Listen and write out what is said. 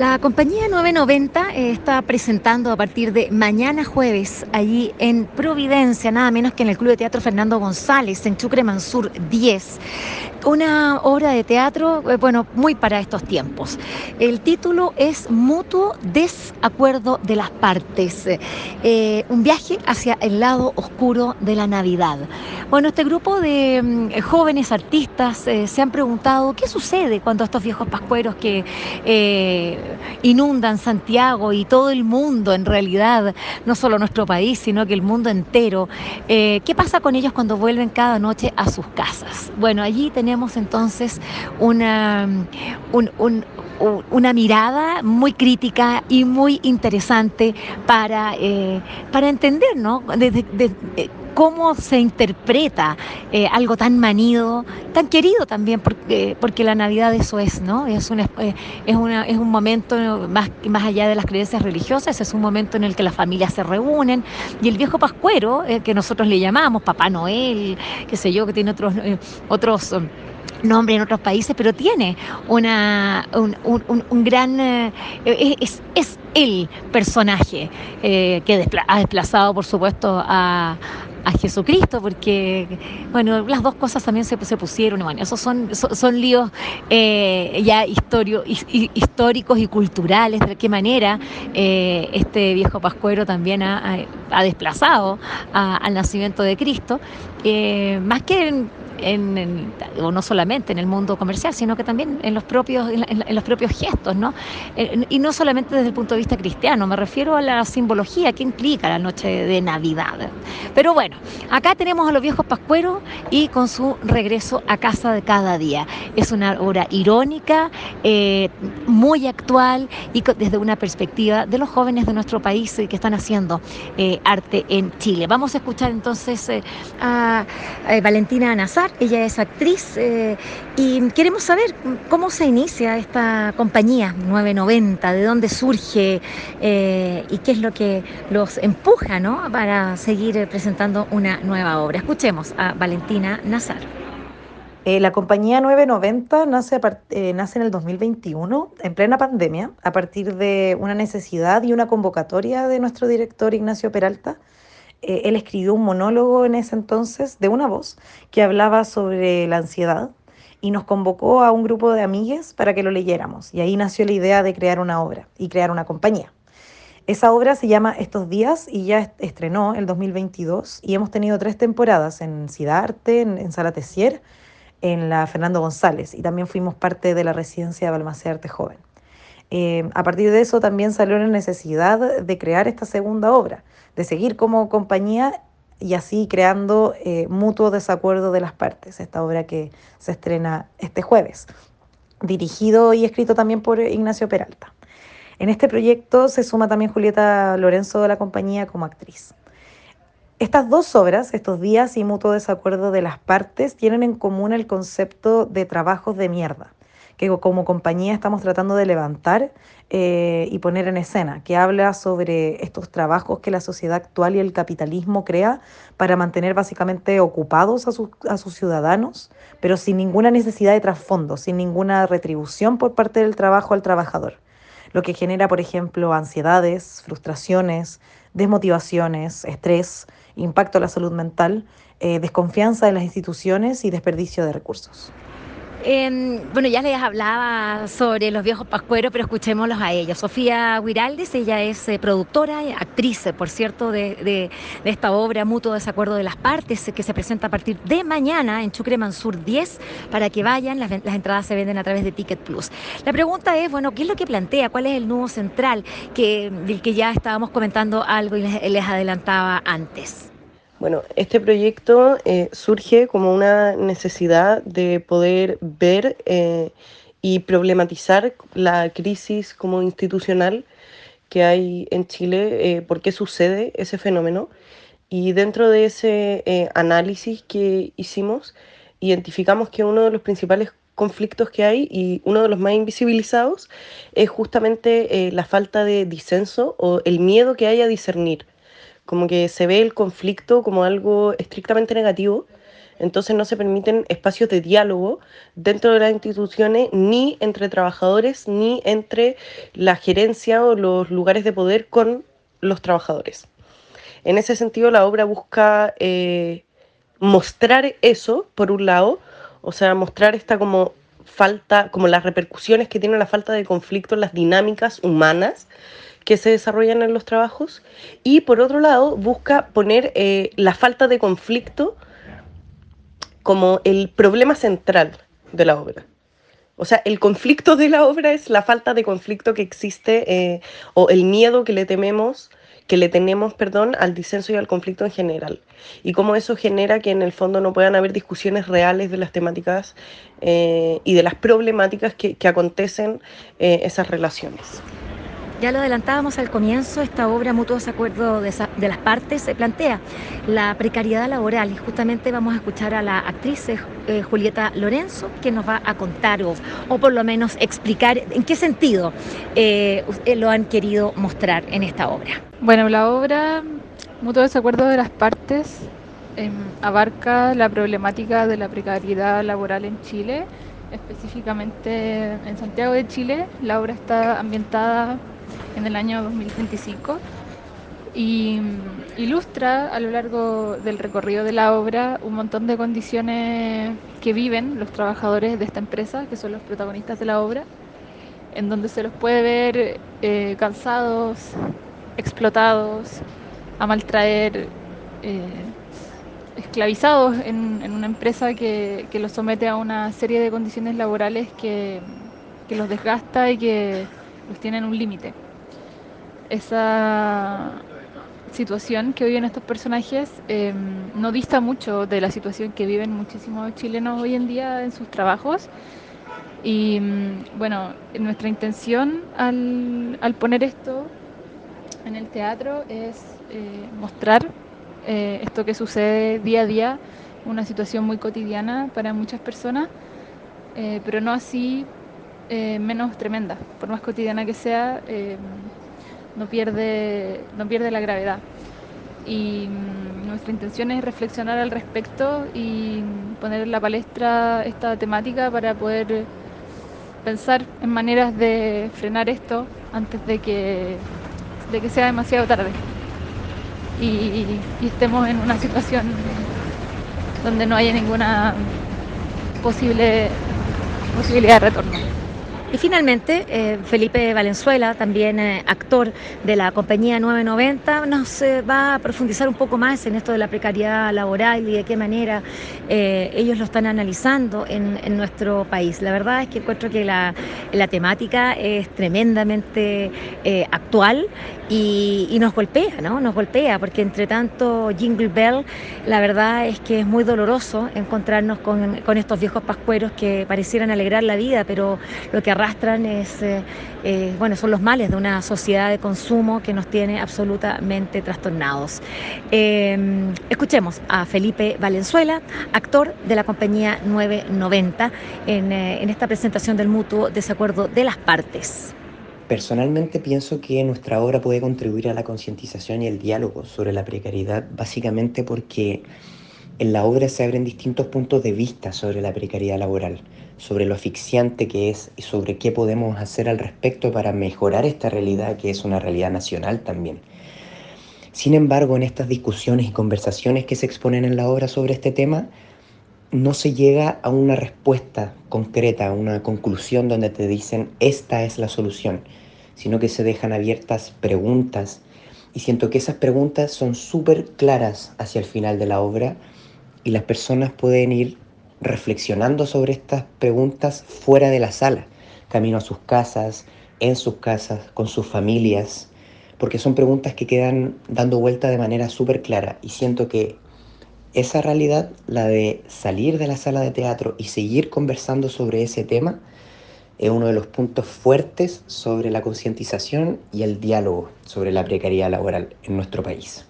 La compañía 990 eh, está presentando a partir de mañana jueves allí en Providencia, nada menos que en el Club de Teatro Fernando González, en Chucre Mansur 10. Una obra de teatro, eh, bueno, muy para estos tiempos. El título es Mutuo Desacuerdo de las Partes, eh, un viaje hacia el lado oscuro de la Navidad. Bueno, este grupo de mm, jóvenes artistas se han preguntado qué sucede cuando estos viejos pascueros que inundan Santiago y todo el mundo en realidad, no solo nuestro país, sino que el mundo entero. Eh, ¿Qué pasa con ellos cuando vuelven cada noche a sus casas? Bueno, allí tenemos entonces una, una mirada muy crítica y muy interesante para, eh, para entender, ¿no? Cómo se interpreta eh, algo tan manido, tan querido también, porque, porque la Navidad eso es, ¿no? Es, una, eh, es, una, es un momento más, más allá de las creencias religiosas, es un momento en el que las familias se reúnen y el viejo pascuero, eh, que nosotros le llamamos Papá Noel, qué sé yo, que tiene otros, otros um, nombres en otros países, pero tiene una, un, gran... es, es, el personaje que ha desplazado, por supuesto, a, a Jesucristo, porque, bueno, las dos cosas también se, se pusieron, esos son, son, líos eh, ya historio, históricos y culturales, de qué manera eh, este viejo pascuero también ha, desplazado al nacimiento de Cristo, eh, más que o no solamente en el mundo comercial, sino que también en los propios, en, los propios gestos, ¿no? Eh, y no solamente desde el punto de vista cristiano, me refiero a la simbología que implica la noche de Navidad. Pero bueno, acá tenemos a los viejos pascueros y con su regreso a casa de cada día. Es una obra irónica, eh, muy actual y desde una perspectiva de los jóvenes de nuestro país que están haciendo eh, arte en Chile. Vamos a escuchar entonces a Valentina Nazar ella es actriz eh, y queremos saber cómo se inicia esta compañía 990, de dónde surge eh, y qué es lo que los empuja ¿no? para seguir presentando una nueva obra. Escuchemos a Valentina Nazar. Eh, la compañía 990 nace, nace en el 2021, en plena pandemia, a partir de una necesidad y una convocatoria de nuestro director Ignacio Peralta, eh, él escribió un monólogo en ese entonces de una voz que hablaba sobre la ansiedad y nos convocó a un grupo de amigues para que lo leyéramos. Y ahí nació la idea de crear una obra y crear una compañía. Esa obra se llama Estos días y ya estrenó el 2022 y hemos tenido tres temporadas en Cidarte, en, en Sala Tessier, en la Fernando González y también fuimos parte de la residencia de Balmaceda Arte Joven. Eh, a partir de eso también salió la necesidad de crear esta segunda obra, de seguir como compañía y así creando eh, mutuo desacuerdo de las partes, esta obra que se estrena este jueves, dirigido y escrito también por Ignacio Peralta. En este proyecto se suma también Julieta Lorenzo de la compañía como actriz. Estas dos obras, estos días y mutuo desacuerdo de las partes, tienen en común el concepto de trabajos de mierda que como compañía estamos tratando de levantar eh, y poner en escena, que habla sobre estos trabajos que la sociedad actual y el capitalismo crea para mantener básicamente ocupados a, a sus ciudadanos, pero sin ninguna necesidad de trasfondo, sin ninguna retribución por parte del trabajo al trabajador. Lo que genera, por ejemplo, ansiedades, frustraciones, desmotivaciones, estrés, impacto a la salud mental, eh, desconfianza en las instituciones y desperdicio de recursos bueno, ya les hablaba sobre los viejos pascueros, pero escuchémoslos a ella. Sofía Huiraldes, ella es eh, productora actriz, por cierto, de, esta obra Mutuo Desacuerdo de las Partes, que se presenta a partir de mañana en Chucre Mansur 10, para que vayan, las, entradas se venden a través de Ticket Plus. La pregunta es, bueno, ¿qué es lo que plantea? ¿Cuál es el nudo central que, del que ya estábamos comentando algo y les adelantaba antes? Bueno, este proyecto eh, surge como una necesidad de poder ver eh, y problematizar la crisis como institucional que hay en Chile, eh, por qué sucede ese fenómeno. Y dentro de ese análisis que hicimos, identificamos que uno de los principales conflictos que hay y uno de los más invisibilizados es justamente la falta de disenso o el miedo que hay a discernir como que se ve el conflicto como algo estrictamente negativo, entonces no se permiten espacios de diálogo dentro de las instituciones, ni entre trabajadores, ni entre la gerencia o los lugares de poder con los trabajadores. En ese sentido, la obra busca eh, mostrar eso, por un lado, o sea, mostrar esta como falta, como las repercusiones que tiene la falta de conflicto en las dinámicas humanas que se desarrollan en los trabajos, y por otro lado, busca poner eh, la falta de conflicto como el problema central de la obra. O sea, el conflicto de la obra es la falta de conflicto que existe eh, o el miedo que le tememos que le tenemos, perdón, al disenso y al conflicto en general. Y cómo eso genera que en el fondo no puedan haber discusiones reales de las temáticas eh, y de las problemáticas que, que acontecen esas relaciones. Ya lo adelantábamos al comienzo, esta obra Mutuos Acuerdos de, las Partes se plantea la precariedad laboral y justamente vamos a escuchar a la actriz eh, Julieta Lorenzo que nos va a contar o, o, por lo menos explicar en qué sentido eh, lo han querido mostrar en esta obra. Bueno, la obra Mutuo Desacuerdo de las Partes eh, abarca la problemática de la precariedad laboral en Chile, específicamente en Santiago de Chile. La obra está ambientada en el año 2025 y ilustra a lo largo del recorrido de la obra un montón de condiciones que viven los trabajadores de esta empresa, que son los protagonistas de la obra, en donde se los puede ver eh, cansados, explotados, a maltraer, eh, esclavizados en, en, una empresa que, que, los somete a una serie de condiciones laborales que, que los desgasta y que los tiene en un límite esa situación que viven estos personajes eh, no dista mucho de la situación que viven muchísimos chilenos hoy en día en sus trabajos. Y mm, bueno, nuestra intención al, al, poner esto en el teatro es eh, mostrar eh, esto que sucede día a día, una situación muy cotidiana para muchas personas, eh, pero no así menos tremenda, por más cotidiana que sea no pierde, no pierde la gravedad. Y mm, nuestra intención es reflexionar al respecto y poner en la palestra esta temática para poder pensar en maneras de frenar esto antes de que, de que sea demasiado tarde y, y estemos en una situación donde no haya ninguna posible posibilidad de retorno. Y finalmente, eh, Felipe Valenzuela, también eh, actor de la compañía 990, nos eh, va a profundizar un poco más en esto de la precariedad laboral y de qué manera ellos lo están analizando en, nuestro país. La verdad es que encuentro que la, temática es tremendamente actual y, y, nos golpea, ¿no? Nos golpea, porque entre tanto Jingle Bell, la verdad es que es muy doloroso encontrarnos con, con estos viejos pascueros que parecieran alegrar la vida, pero lo que arrastran es, eh, eh, bueno, son los males de una sociedad de consumo que nos tiene absolutamente trastornados. Eh, escuchemos a Felipe Valenzuela, actor de la compañía 990, en, en esta presentación del mutuo desacuerdo de las partes. Personalmente pienso que nuestra obra puede contribuir a la concientización y el diálogo sobre la precariedad, básicamente porque en la obra se abren distintos puntos de vista sobre la precariedad laboral, sobre lo asfixiante que es y sobre qué podemos hacer al respecto para mejorar esta realidad que es una realidad nacional también. Sin embargo, en estas discusiones y conversaciones que se exponen en la obra sobre este tema, no se llega a una respuesta concreta, a una conclusión donde te dicen esta es la solución, sino que se dejan abiertas preguntas y siento que esas preguntas son súper claras hacia el final de la obra y las personas pueden ir reflexionando sobre estas preguntas fuera de la sala, camino a sus casas, en sus casas, con sus familias, porque son preguntas que quedan dando vuelta de manera súper clara y siento que esa realidad, la de salir de la sala de teatro y seguir conversando sobre ese tema, es uno de los puntos fuertes sobre la concientización y el diálogo sobre la precariedad laboral en nuestro país.